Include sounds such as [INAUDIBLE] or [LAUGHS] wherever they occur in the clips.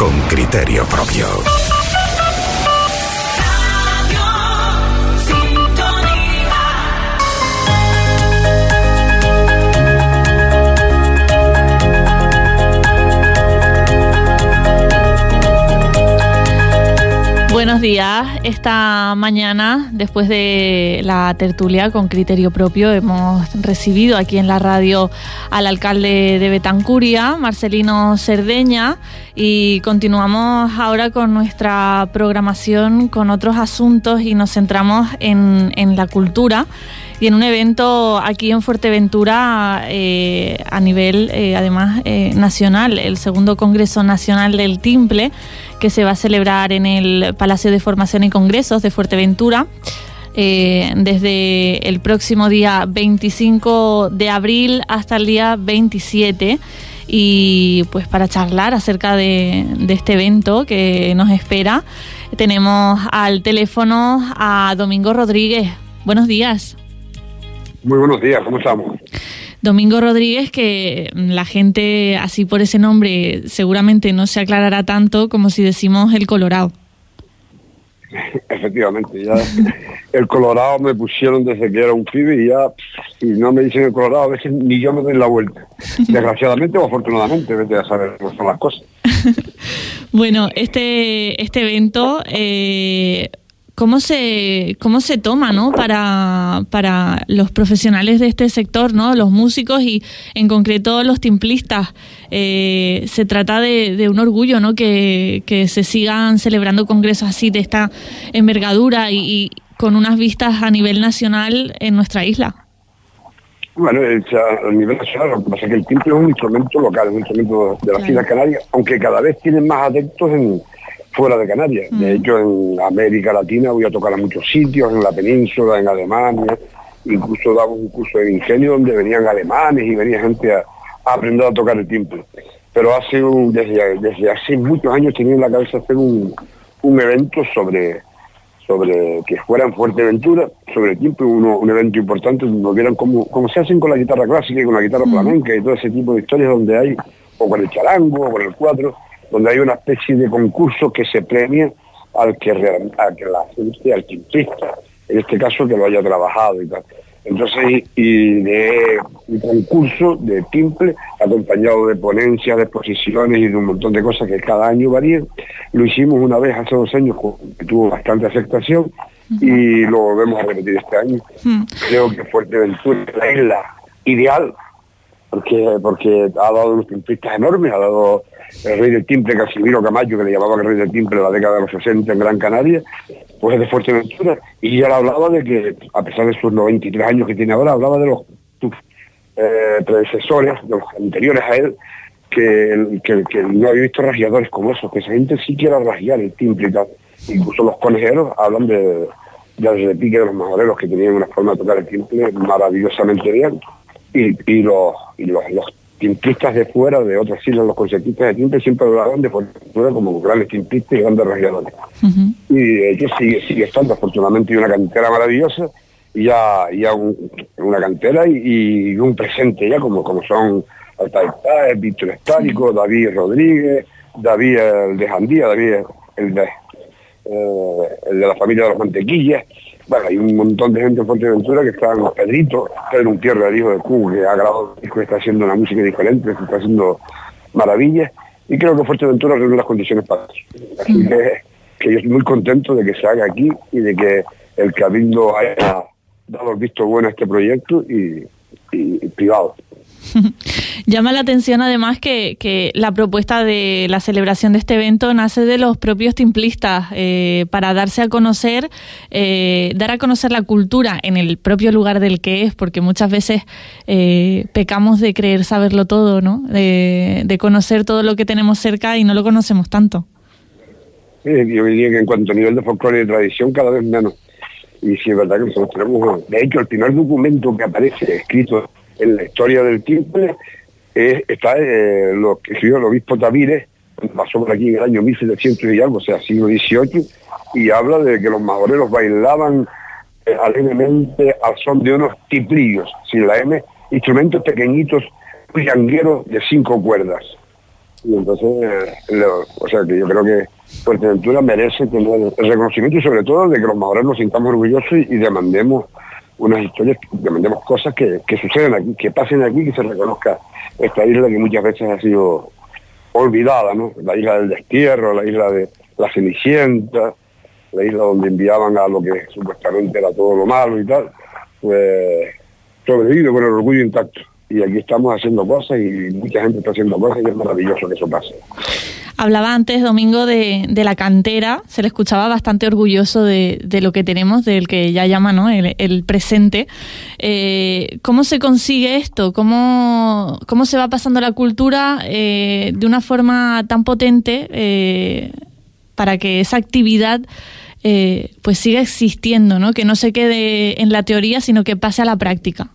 con criterio propio. Buenos días. Esta mañana, después de la tertulia con criterio propio, hemos recibido aquí en la radio al alcalde de Betancuria, Marcelino Cerdeña, y continuamos ahora con nuestra programación con otros asuntos y nos centramos en, en la cultura y en un evento aquí en Fuerteventura eh, a nivel eh, además eh, nacional, el segundo Congreso Nacional del Timple, que se va a celebrar en el Palacio de Formación y Congresos de Fuerteventura. desde el próximo día 25 de abril hasta el día 27 y pues para charlar acerca de, este evento que nos espera tenemos al teléfono a Domingo Rodríguez. Buenos días. Muy buenos días, ¿cómo estamos? Domingo Rodríguez, que la gente así por ese nombre seguramente no se aclarará tanto como si decimos el Colorado. [LAUGHS] Efectivamente, ya el Colorado me pusieron desde que era un pibe y ya, si no me dicen el Colorado, a veces ni yo me doy la vuelta. [LAUGHS] Desgraciadamente o afortunadamente, vete a saber cómo son las cosas. [LAUGHS] bueno, este, este evento eh, cómo se, cómo se toma ¿no? para, para los profesionales de este sector, ¿no? los músicos y en concreto los timplistas. Eh, se trata de, un orgullo ¿no? que, se sigan celebrando congresos así de esta envergadura y, con unas vistas a nivel nacional en nuestra isla. Bueno, a nivel nacional, lo que pasa es que el timple es un instrumento local, un instrumento de las Islas Canarias, aunque cada vez tienen más adeptos en, fuera de Canarias. De hecho, en América Latina voy a tocar a muchos sitios, en la península, en Alemania. Incluso daba un curso de ingenio donde venían alemanes y venía gente a, aprender a tocar el timbre. Pero hace un, desde, desde, hace muchos años tenía en la cabeza hacer un, un evento sobre sobre que fuera en Fuerteventura, sobre el timbre, uno, un evento importante donde vieran cómo, cómo, se hacen con la guitarra clásica y con la guitarra flamenca y todo ese tipo de historias donde hay, o con el charango, o con el cuatro, donde hay una especie de concurso que se premia al que, a que la gente, al timplista, en este caso que lo haya trabajado y tal. Entonces, y de un concurso de timple, acompañado de ponencias, de exposiciones y de un montón de cosas que cada año varían. Lo hicimos una vez hace dos años, que tuvo bastante aceptación, y lo volvemos a repetir este año. Creo que Fuerteventura es la isla ideal, porque, porque ha dado unos timplistas enormes, ha dado el rey del timple Casimiro Camacho, que le llamaban el rey del timple en la década de los 60 en Gran Canaria, pues es de Fuerteventura, y ya hablaba de que, a pesar de sus 93 años que tiene ahora, hablaba de los eh, predecesores, de los anteriores a él, que, que, no había visto rasguadores como esos, que esa gente sí quiera rasguar el tal. Incluso los conejeros hablan de, de de pique de los majoreros que tenían una forma de tocar el timple maravillosamente bien. Y, los timplistas de fuera, de otras islas, los concertistas de timple siempre hablaban de Fuerteventura como grandes timplistas y grandes radiadores. Y de hecho sigue, sigue estando, afortunadamente, y una cantera maravillosa, y ya, ya una cantera y, un presente ya, como, como son Altair Víctor Estálico, David Rodríguez, David el de Jandía, David el de, eh, el de la familia de los Mantequillas, bueno, hay un montón de gente en Fuerteventura que están, Pedrito, Pedro Untierra, el hijo de Q, que ha grabado disco, está haciendo una música diferente, está haciendo maravillas, y creo que Fuerteventura reúne las condiciones para eso. Así que, yo estoy muy contento de que se haga aquí y de que el Cabildo haya dado el visto bueno a este proyecto y privado. [LAUGHS] Llama la atención además que, la propuesta de la celebración de este evento nace de los propios timplistas eh, para darse a conocer, eh, dar a conocer la cultura en el propio lugar del que es, porque muchas veces eh, pecamos de creer saberlo todo, ¿no? De, conocer todo lo que tenemos cerca y no lo conocemos tanto. Yo diría que en cuanto a nivel de folclore y de tradición, cada vez menos. Y sí, es verdad que nosotros tenemos, de hecho, el primer documento que aparece escrito en la historia del timple está eh, lo que escribió el obispo Tavires, pasó por aquí en el año 1700 y algo, o sea, siglo XVIII, y habla de que los majoreros bailaban eh, alegremente al son de unos tiplillos, sin la M, instrumentos pequeñitos, llangueros de cinco cuerdas. Y entonces, eh, o sea que yo creo que Fuerteventura merece tener el reconocimiento y sobre todo de que los mayores nos sintamos orgullosos y, demandemos unas historias, demandemos cosas que, que suceden aquí, que pasen aquí, que se reconozca esta isla que muchas veces ha sido olvidada, ¿no? La isla del destierro, la isla de la Cenicienta, la isla donde enviaban a lo que supuestamente era todo lo malo y tal, pues sobrevive con el orgullo intacto. Y aquí estamos haciendo cosas y mucha gente está haciendo cosas y es maravilloso que eso pase. Hablaba antes, Domingo, de, la cantera, se le escuchaba bastante orgulloso de, lo que tenemos, del que ya llama ¿no? el, presente. Eh, ¿Cómo se consigue esto? ¿Cómo, ¿Cómo se va pasando la cultura eh, de una forma tan potente eh, para que esa actividad pues siga existiendo, ¿no? que no se quede en la teoría, sino que pase a la práctica?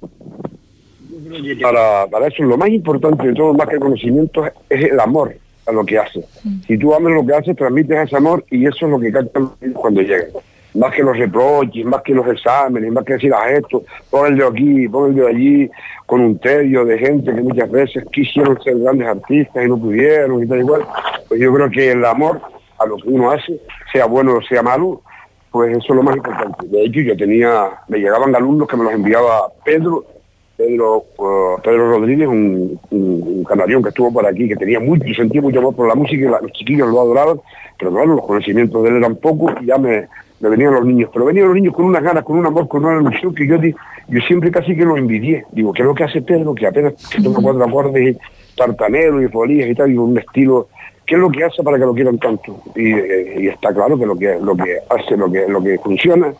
Para, para eso lo más importante de todo, más que el conocimiento, es el amor a lo que hace. Mm. Si tú amas lo que haces, transmites ese amor y eso es lo que cantan cuando llegan. Más que los reproches, más que los exámenes, más que decir a esto, pon el de aquí, pon el de allí, con un tedio de gente que muchas veces quisieron ser grandes artistas y no pudieron y tal igual. Pues yo creo que el amor a lo que uno hace, sea bueno o sea malo, pues eso es lo más importante. De hecho, yo tenía, me llegaban alumnos que me los enviaba Pedro Pedro, uh, Pedro Rodríguez, un, un, canarión que estuvo por aquí, que tenía mucho, sentía mucho amor por la música y los chiquillos lo adoraban, pero claro, los conocimientos de él eran pocos y ya me, venían los niños. Pero venían los niños con unas ganas, con un amor, con una ilusión que yo, yo siempre casi que lo envidié. Digo, ¿qué es lo que hace Pedro? Que apenas que toca cuatro acordes, tartanero y folías y tal, y un estilo ¿Qué es lo que hace para que lo quieran tanto? Y, eh, y, está claro que lo que lo que hace, lo que lo que funciona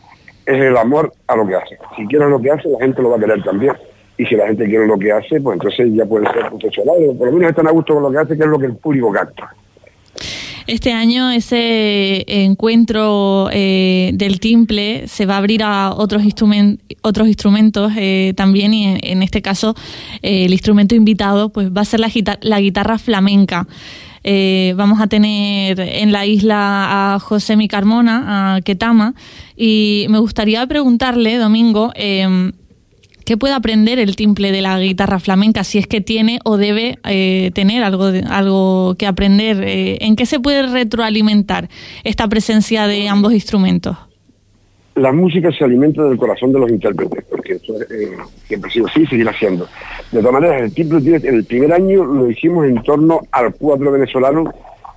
es el amor a lo que hace. Si quieres lo que hace, la gente lo va a querer también y si la gente quiere lo que hace, pues entonces ya puede ser profesional, por lo menos están a gusto con lo que hace, que es lo que el público capta. Este año ese encuentro eh, del timple se va a abrir a otros, otros instrumentos eh, también y en, este caso eh, el instrumento invitado pues va a ser la, la guitarra flamenca. vamos a tener en la isla a José Mi Carmona, a Ketama, y me gustaría preguntarle, Domingo, ¿Qué puede aprender el timple de la guitarra flamenca si es que tiene o debe eh, tener algo, algo que aprender? Eh, ¿En qué se puede retroalimentar esta presencia de ambos instrumentos? La música se alimenta del corazón de los intérpretes, porque eso eh, siempre ha sido así y seguirá siendo. De todas maneras, el timple en el primer año lo hicimos en torno al cuadro venezolano,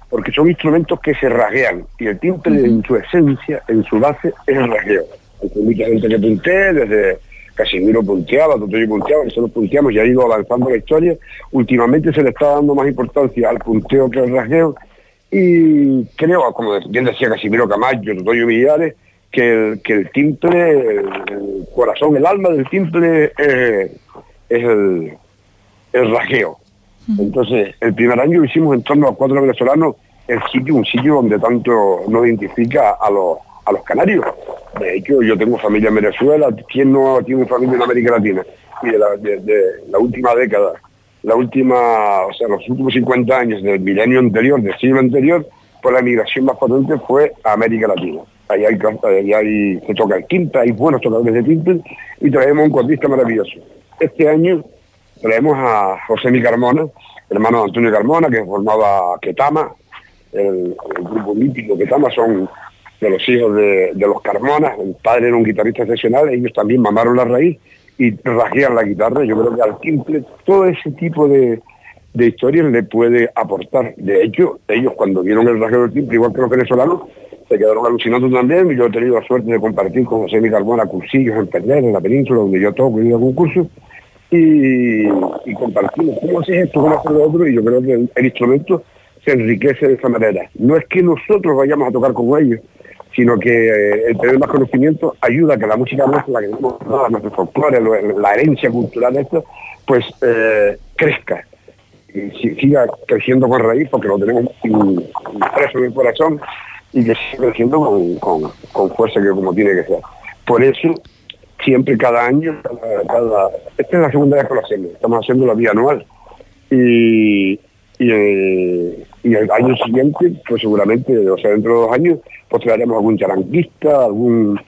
porque son instrumentos que se rasguean, y el timple en su esencia, en su base, es el rasgueo. Hay mucha gente que punté desde Casimiro punteaba, Totoyo punteaba, nosotros punteamos y ha ido avanzando la historia. Últimamente se le está dando más importancia al punteo que al rasgueo y creo, como bien decía Casimiro Camacho, Totoyo Millares, que el, que el timple, el, corazón, el alma del timple es, el, el rasgueo. Entonces, el primer año lo hicimos en torno a cuatro venezolanos, el sitio, un sitio donde tanto nos identifica a los, a los canarios. Yo tengo familia en Venezuela, ¿quién no tiene familia en América Latina? Y de la, última década, la última, o sea, los últimos 50 años del milenio anterior, del siglo anterior, pues la migración más potente fue a América Latina. Ahí hay, ahí hay se toca el quinta, hay buenos tocadores de timbre y traemos un cuartista maravilloso. Este año traemos a José Mi Carmona, hermano de Antonio Carmona, que formaba Ketama, el, el grupo mítico Ketama, son de los hijos de, los Carmonas, el padre era un guitarrista excepcional, ellos también mamaron la raíz y rasguean la guitarra, yo creo que al timple todo ese tipo de, historias le puede aportar. De hecho, ellos cuando vieron el rasgueo del timple, igual que los venezolanos, se quedaron alucinando también. Yo he tenido la suerte de compartir con José Miguel Carmona cursillos en Perder, en la península, donde yo toco y digo algún curso, y, y compartimos. Cómo haces esto, cómo hacer lo otro, y yo creo que el instrumento se enriquece de esa manera. No es que nosotros vayamos a tocar con ellos, sino que eh, el tener más conocimiento ayuda a que la música nuestra, la nuestro folclore, la herencia cultural de esto, pues eh, crezca y siga creciendo con raíz porque lo tenemos impreso en el corazón y que siga creciendo con, fuerza que como tiene que ser. Por eso, siempre cada año, cada, esta es la segunda vez que lo hacemos, estamos haciendo la vía anual. Y, y, eh, y el año siguiente, pues seguramente, o sea, dentro de dos años, pues traeremos algún charanquista, algún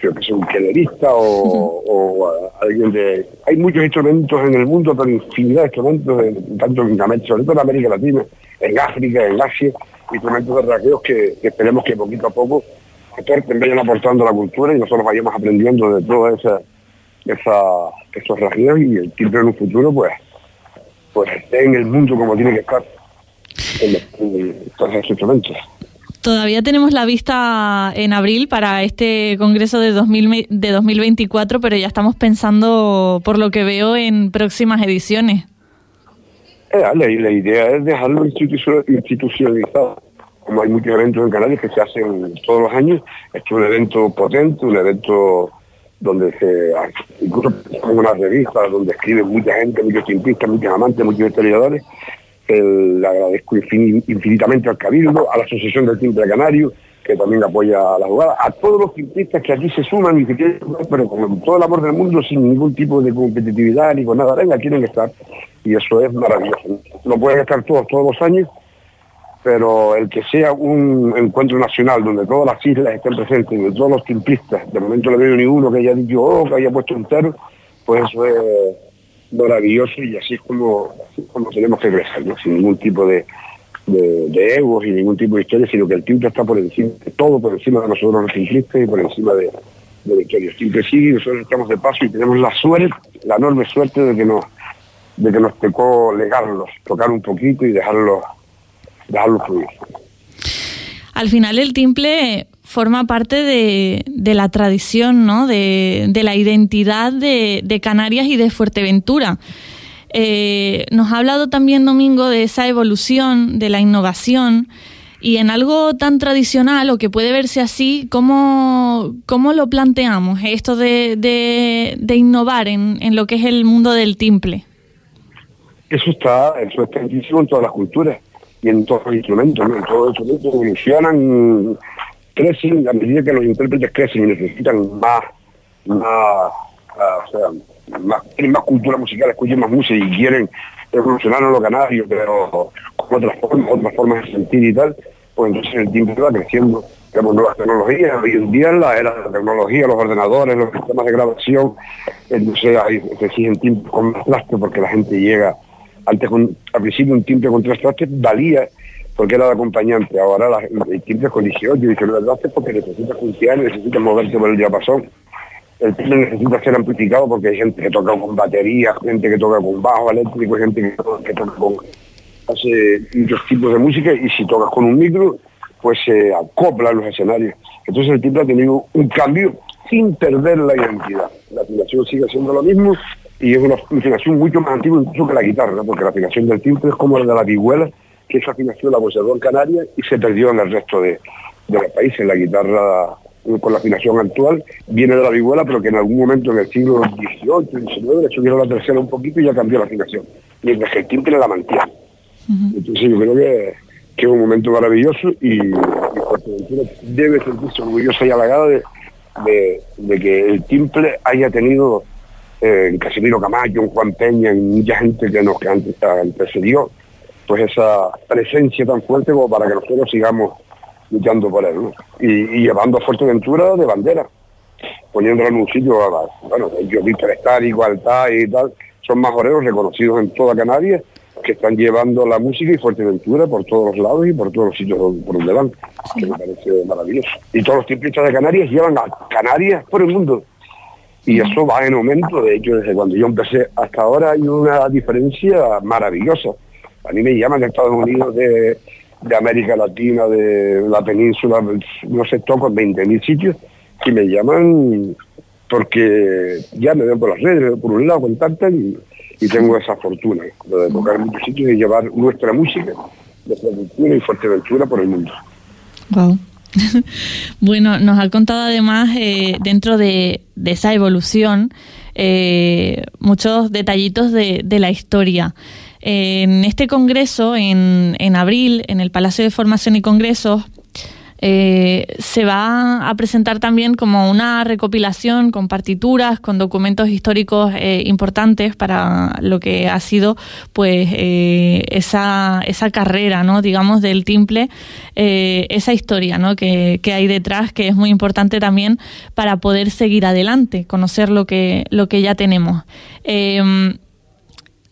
creo que es un quelerista [LAUGHS] o, alguien de... Hay muchos instrumentos en el mundo, pero infinidad de instrumentos, tanto en América, sobre todo en América Latina, en África, en Asia, instrumentos de raqueos que, esperemos que poquito a poco aporten, vayan aportando a la cultura y nosotros vayamos aprendiendo de todos esa, esa, esos y el timbre en un futuro pues, pues esté en el mundo como tiene que estar en, esos instrumentos. Todavía tenemos la vista en abril para este Congreso de, 2000, de 2024, pero ya estamos pensando, por lo que veo, en próximas ediciones. Eh, la, la, idea es dejarlo institucionalizado. Como hay muchos eventos en Canarias que se hacen todos los años, es un evento potente, un evento donde se incluso unas revistas donde escriben mucha gente, muchos cientistas, muchos amantes, muchos historiadores, le agradezco infinitamente al Cabildo, a la Asociación del Timbre Canario, que también apoya a la jugada, a todos los timplistas que aquí se suman y que quieren pero con todo el amor del mundo, sin ningún tipo de competitividad ni con nada, venga, quieren estar. Y eso es maravilloso. No pueden estar todos, todos los años, pero el que sea un encuentro nacional donde todas las islas estén presentes, de todos los timplistas, de momento no veo ni uno que haya dicho, oh, que haya puesto un pues eso es maravilloso y así es como, tenemos que crecer, sin ningún tipo de, egos y ningún tipo de historia, sino que el timbre está por encima de todo, por encima de nosotros los simplistas y por encima de, de. El timbre sigue y nosotros estamos de paso y tenemos la suerte, la enorme suerte de que nos de que nos tocó legarlos, tocar un poquito y dejarlos, dejarlos fluir. Al final el timple forma parte de, la tradición, ¿no? de, la identidad de, Canarias y de Fuerteventura. Eh, nos ha hablado también Domingo de esa evolución, de la innovación, y en algo tan tradicional o que puede verse así, ¿cómo, cómo lo planteamos esto de, innovar en, lo que es el mundo del timple? Eso está, eso está en todas las culturas y en todos los instrumentos, ¿no? en todos los instrumentos evolucionan crecen a medida que los intérpretes crecen y necesitan más, más, ah, o sea, más, más cultura musical, escuchen más música y quieren evolucionar a los canarios, pero con otras formas, otras formas de sentir y tal, pues entonces el tiempo va creciendo. Tenemos nuevas tecnologías, hoy en día la era de la tecnología, los ordenadores, los sistemas de grabación, entonces hay, se exigen tiempos con más porque la gente llega, antes con, al principio un timbre con tres valía porque era de acompañante. Ahora la, el timbre con 18, 19 hace porque necesitas funcionar, necesitas moverte por el diapasón. El timbre necesita ser amplificado porque hay gente que toca con batería, gente que toca con bajo eléctrico, gente que, toca con hace muchos tipos de música y si tocas con un micro, pues se acopla los escenarios. Entonces el timbre ha tenido un cambio sin perder la identidad. La afinación sigue siendo lo mismo y es una afinación mucho más antigua incluso que la guitarra, porque la afinación del timbre es como la de la vihuela, que esa afinación la conservó en Canarias y se perdió en el resto de, los países. La guitarra con la afinación actual viene de la vihuela, pero que en algún momento en el siglo XVIII, XIX le subieron la tercera un poquito y ya cambió la afinación. Mientras que el timbre la mantiene. Entonces yo creo que, es un momento maravilloso y, y debe sentirse orgullosa y halagada de, de, que el timbre haya tenido eh, en Casimiro Camacho, en Juan Peña, en mucha gente que nos que antes antecedió, pues esa presencia tan fuerte como para que nosotros sigamos luchando por él, y, llevando a Fuerteventura de bandera, poniéndolo en un sitio, bueno, yo Víctor Alta y tal, son majoreros reconocidos en toda Canarias que están llevando la música y Fuerteventura por todos los lados y por todos los sitios por donde van, que me parece maravilloso. Y todos los tiemplistas de Canarias llevan a Canarias por el mundo. Y eso va en aumento, de hecho, desde cuando yo empecé hasta ahora hay una diferencia maravillosa. A mí me llaman de Estados Unidos, de, América Latina, de la península, no sé, toco en 20.000 sitios, y me llaman porque ya me ven por las redes, por un lado contactan y, y tengo esa fortuna de tocar muchos sitios y llevar nuestra música, nuestra cultura y Fuerteventura por el mundo. Wow. [LAUGHS] bueno, nos ha contado además, eh, dentro de, esa evolución, eh, muchos detallitos de, de la historia. En este congreso, en, en abril, en el Palacio de Formación y Congresos, eh, se va a presentar también como una recopilación con partituras, con documentos históricos eh, importantes para lo que ha sido pues eh, esa, esa carrera, ¿no? digamos, del timple, esa historia ¿no? que, que, hay detrás, que es muy importante también para poder seguir adelante, conocer lo que, lo que ya tenemos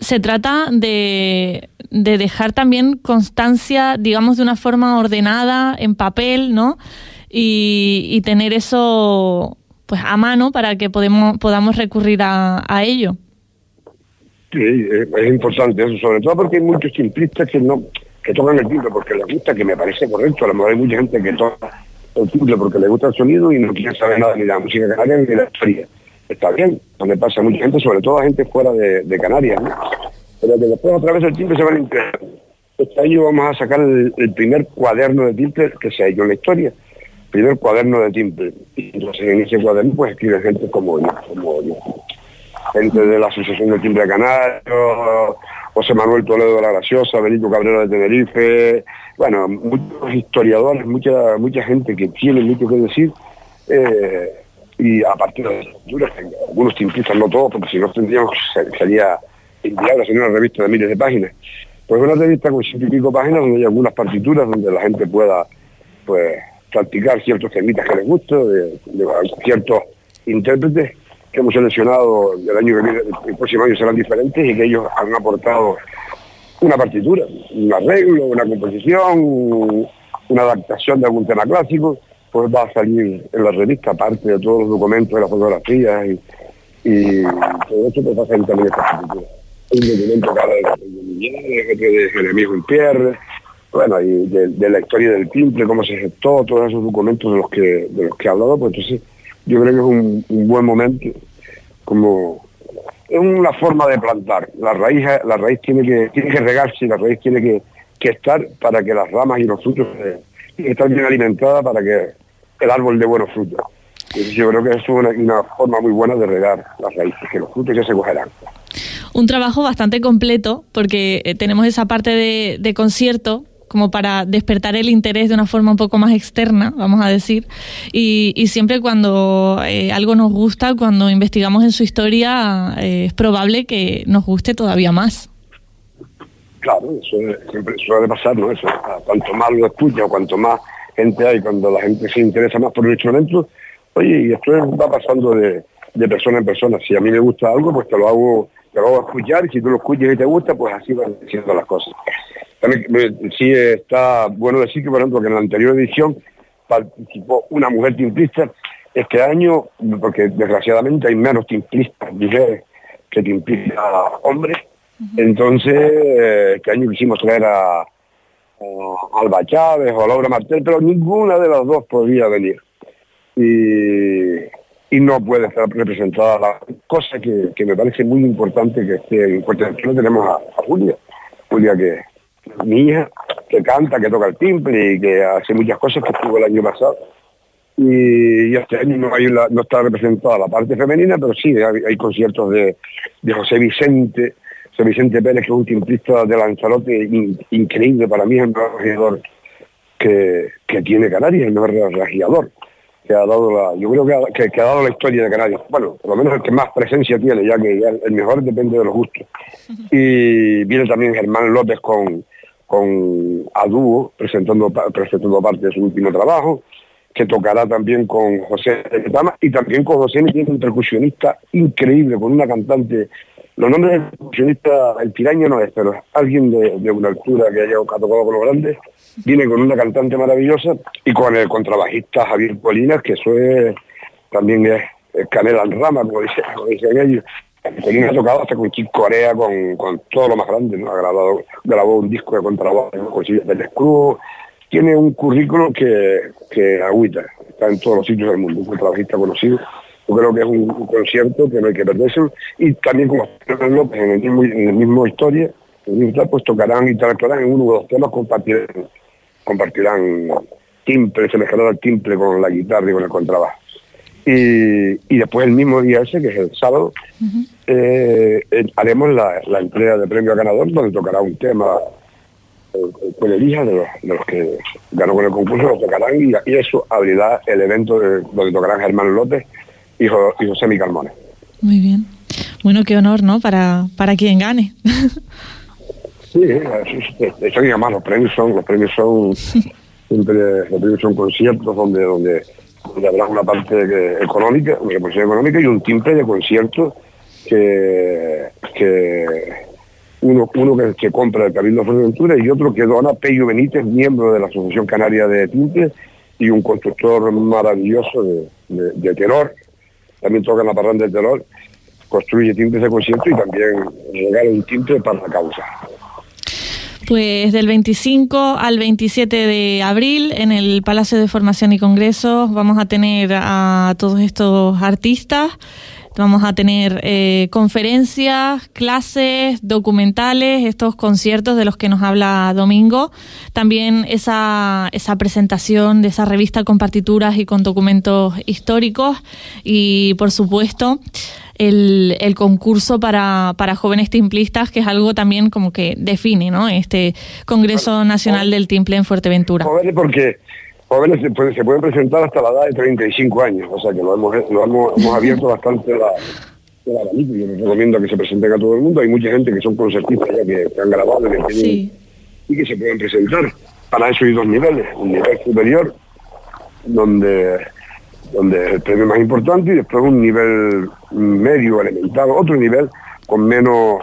se trata de, de, dejar también constancia, digamos, de una forma ordenada, en papel, ¿no? Y, tener eso pues a mano para que podemos, podamos recurrir a, ello. Sí, es importante eso, sobre todo porque hay muchos simplistas que no que tocan el timbre porque les gusta, que me parece correcto. A lo mejor hay mucha gente que toca el timbre porque le gusta el sonido y no quiere saber nada ni la música canaria ni la historia está bien, donde pasa mucha gente, sobre todo gente fuera de, Canarias, pero que después otra vez el timbre se van a integrar. Este año vamos a sacar el, primer cuaderno de timbre que se ha hecho en la historia, primer cuaderno de timbre. Entonces en ese cuaderno pues escribe gente como yo, como yo. gente de la Asociación de Timbre Canario, José Manuel Toledo de la Graciosa, Benito Cabrera de Tenerife, bueno, muchos historiadores, mucha mucha gente que tiene mucho que decir. Eh, y a partir de las lecturas, algunos timplistas, no todos, porque si no tendríamos, sería inviable hacer una revista de miles de páginas. Pues una revista con ciento y pico páginas donde hay algunas partituras donde la gente pueda pues practicar ciertos temitas que les guste, de, ciertos intérpretes que hemos seleccionado el año que viene, el próximo año serán diferentes y que ellos han aportado una partitura, un arreglo, una composición, una adaptación de algún tema clásico pues va a salir en la revista, aparte de todos los documentos de las fotografías y, y todo eso, pues va a salir también esta escritura. Un documento cada de Miguel, otro de Jeremías Pierre, bueno, y de, la historia del timple, cómo se gestó, todos esos documentos de los que de los que he hablado, pues entonces yo creo que es un, buen momento, como es una forma de plantar. La raíz, la raíz tiene que, tiene que regarse, la raíz tiene que, estar para que las ramas y los frutos estén bien alimentadas para que el árbol de buenos frutos. yo creo que es una, forma muy buena de regar las raíces, que los frutos ya se cogerán. Un trabajo bastante completo, porque eh, tenemos esa parte de, concierto como para despertar el interés de una forma un poco más externa, vamos a decir. Y, siempre cuando eh, algo nos gusta, cuando investigamos en su historia, eh, es probable que nos guste todavía más. Claro, eso siempre suele pasar, ¿no? Eso, cuanto más lo escucha, cuanto más gente hay, cuando la gente se interesa más por el instrumento, oye, y esto va pasando de, persona en persona. Si a mí me gusta algo, pues te lo hago, te lo hago escuchar, y si tú lo escuchas y te gusta, pues así van siendo las cosas. También sí está bueno decir que, por ejemplo, que en la anterior edición participó una mujer timplista. Este año, porque desgraciadamente hay menos timplistas mujeres que timplistas hombres, entonces este año quisimos traer a, Alba Chávez o a Laura Martel, pero ninguna de las dos podía venir. Y, no puede estar representada la cosa que, me parece muy importante que esté en Puerto. Tenemos a, Julia, Julia que mi hija, que canta, que toca el timbre y que hace muchas cosas que estuvo el año pasado. Y, este año no, está representada la parte femenina, pero sí hay, conciertos de José Vicente, Vicente Pérez, que es un timplista de Lanzarote increíble, para mí es el mejor regidor que, tiene Canarias, el mejor regidor que ha dado la, yo creo que ha, dado la historia de Canarias. Bueno, por lo menos el que más presencia tiene, ya que el mejor depende de los gustos. [LAUGHS] Y viene también Germán López con, con a dúo, presentando, presentando parte de su último trabajo, que tocará también con José Tama y también con José, que es un percusionista increíble, con una cantante los nombres del percusionista, el piraño no es, pero alguien de, una altura que haya tocado con los grandes, viene con una cantante maravillosa y con el contrabajista Javier Polinas, que eso es, también es, canela en rama, como, dicen ellos. Polinas ha tocado hasta con Chick Corea, con, todo lo más grande, ¿no? ha grabado, grabó un disco de contrabajo con Silvia del Cruz, tiene un currículo que, que agüita, está en todos los sitios del mundo, un contrabajista conocido yo creo que es un, concierto que no hay que perderse. Y también como López en el mismo, en el mismo historia, pues tocarán y interactuarán en uno de los temas, compartirán, compartirán timple, se mezclará el timple con la guitarra y con el contrabajo. Y, después el mismo día ese, que es el sábado, eh, eh, haremos la, entrega de premio ganador, donde tocará un tema el, el hija de los, de los que ganó con el concurso, lo tocarán y, y eso abrirá el evento de, donde tocarán Germán López y, y José Mi Carmona. Muy bien. Bueno, qué honor, ¿no? Para, para quien gane. Sí, eso, eso y además los premios son, los premios son [LAUGHS] siempre, los premios son conciertos donde, donde, donde habrá una parte que- económica, una reposición económica y un timbre de conciertos que, que uno, uno que, que compra el Cabildo de Fuerteventura y otro que dona Pello Benítez, miembro de la Asociación Canaria de Timbres y un constructor maravilloso de, de, de tenor, también toca la parranda de tenor, construye timbres de concierto y también regala un timbre para la causa. Pues del 25 al 27 de abril en el Palacio de Formación y Congresos vamos a tener a todos estos artistas, vamos a tener eh, conferencias, clases, documentales, estos conciertos de los que nos habla Domingo, también esa, esa presentación de esa revista con partituras y con documentos históricos y por supuesto el, el concurso para, para jóvenes timplistas, que es algo también como que define ¿no? este Congreso Nacional del Timple en Fuerteventura. Jóvenes porque jóvenes se pueden, se pueden presentar hasta la edad de 35 años, o sea que lo hemos, lo hemos, hemos abierto bastante la, abanico. Yo les recomiendo que se presenten a todo el mundo. Hay mucha gente que son concertistas ya que, que han grabado y que, Sí, y que se pueden presentar. Para eso hay dos niveles, un nivel superior donde donde es el premio más importante y después un nivel medio elemental, otro nivel con menos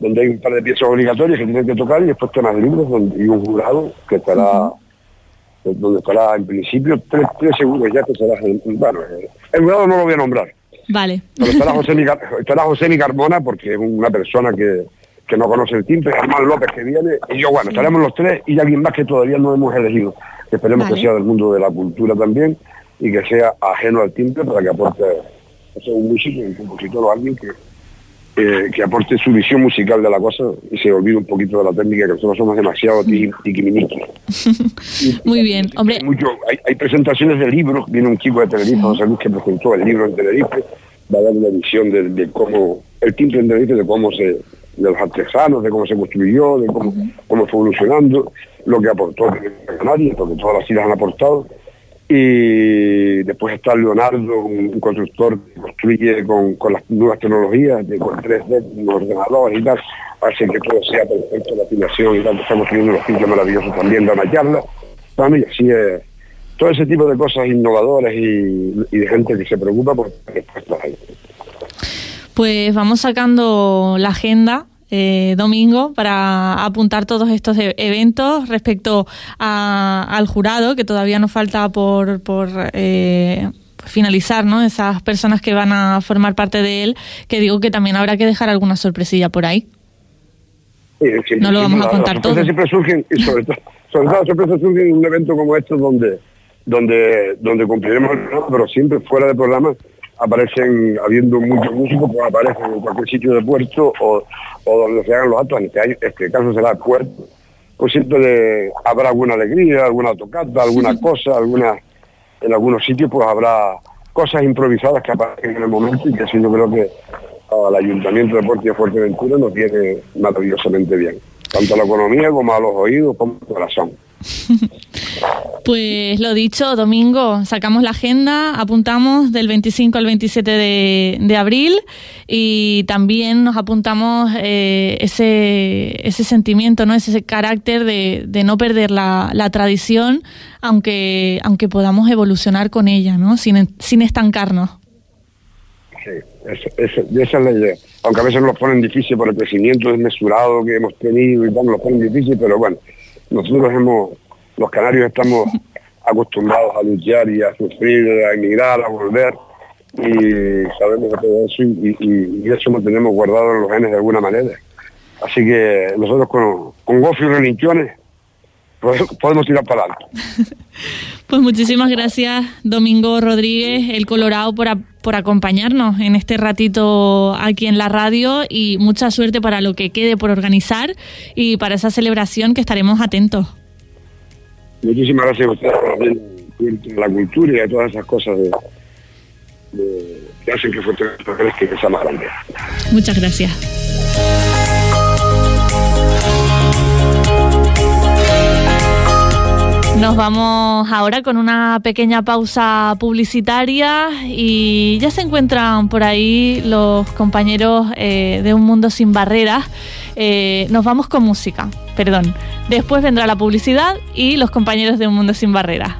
donde hay un par de piezas obligatorias que tienen que tocar y después temas de libros donde, y un jurado que estará donde estará en principio tres, tres segundos ya que será el, bueno el, jurado no lo voy a nombrar vale. pero [LAUGHS] estará José Car- estará José Carmona porque es una persona que, que no conoce el timbre, Germán López que viene, y yo, bueno, estaremos los tres y alguien más que todavía no hemos elegido. que Esperemos Vale. que sea del mundo de la cultura también y que sea ajeno al timbre para que aporte, o sea, un músico, un compositor o alguien que, eh, que aporte su visión musical de la cosa y se olvide un poquito de la técnica, que nosotros somos demasiado tiqui- tiquiminiqui. [LAUGHS] Muy bien. Hombre, Hay, mucho- hay, hay presentaciones de libros, viene un chico de Tenerife, José Luis, que presentó el libro en Tenerife, va a dar una visión de, de cómo, el timbre en Tenerife, de cómo se, de los artesanos, de cómo se construyó, de cómo, cómo fue evolucionando, lo que aportó Canarias, porque todas las islas han aportado. Y después está Leonardo, un, constructor que construye con, con las nuevas tecnologías, de, con 3D, un ordenador y tal, hace que todo sea perfecto, la afinación y tal, estamos teniendo unos timbres maravillosos también de una charla. Y así es, todo ese tipo de cosas innovadoras y, de gente que se preocupa por respuestas pues vamos sacando la agenda. Eh, domingo para apuntar todos estos e- eventos respecto a- al jurado que todavía nos falta por, por eh, finalizar ¿no? esas personas que van a formar parte de él que digo que también habrá que dejar alguna sorpresilla por ahí Sí, No lo vamos a contar todo. siempre surgen, y sobre todo, [LAUGHS] sobre todo las sorpresas surgen en un evento como este donde, donde, donde cumpliremos pero siempre fuera de programa aparecen, habiendo muchos músicos, pues aparecen en cualquier sitio de puerto o, o donde se hagan los actos, en este, año, este caso será puerto, pues siempre habrá alguna alegría, alguna tocata, alguna cosa, alguna, en algunos sitios pues habrá cosas improvisadas que aparecen en el momento y que eso yo creo que al Ayuntamiento de Puerto de Fuerteventura nos viene maravillosamente bien, tanto a la economía como a los oídos como al corazón. [LAUGHS] Pues lo dicho, domingo sacamos la agenda, apuntamos del 25 al 27 de, abril y también nos apuntamos eh, ese, ese sentimiento, ¿no? ese carácter de, no perder la, tradición, aunque, aunque podamos evolucionar con ella, ¿no? sin, sin estancarnos. Sí, y esa es la idea. Aunque a veces nos ponen difícil por el crecimiento desmesurado que hemos tenido y tal, nos ponen difícil, pero bueno, nosotros hemos, los canarios estamos [LAUGHS] acostumbrados a luchar y a sufrir, a emigrar, a volver, y sabemos de todo eso y, y- y eso lo tenemos guardado en los genes de alguna manera. Así que nosotros con, con gozo y relinchones podemos- [LAUGHS] podemos tirar para adelante. [LAUGHS] Pues muchísimas gracias, Domingo Rodríguez, el Colorado, por, a- por acompañarnos en este ratito aquí en la radio y mucha suerte para lo que quede por organizar y para esa celebración que estaremos atentos. Muchísimas gracias a ustedes por la cultura y a todas esas cosas de, de- que hacen que Fuerteventura crezca y que sea más grande. Muchas gracias. Nos vamos ahora con una pequeña pausa publicitaria y ya se encuentran por ahí los compañeros eh, de Un Mundo Sin Barreras. Eh, nos vamos con música, perdón. Después vendrá la publicidad y los compañeros de Un Mundo Sin Barreras.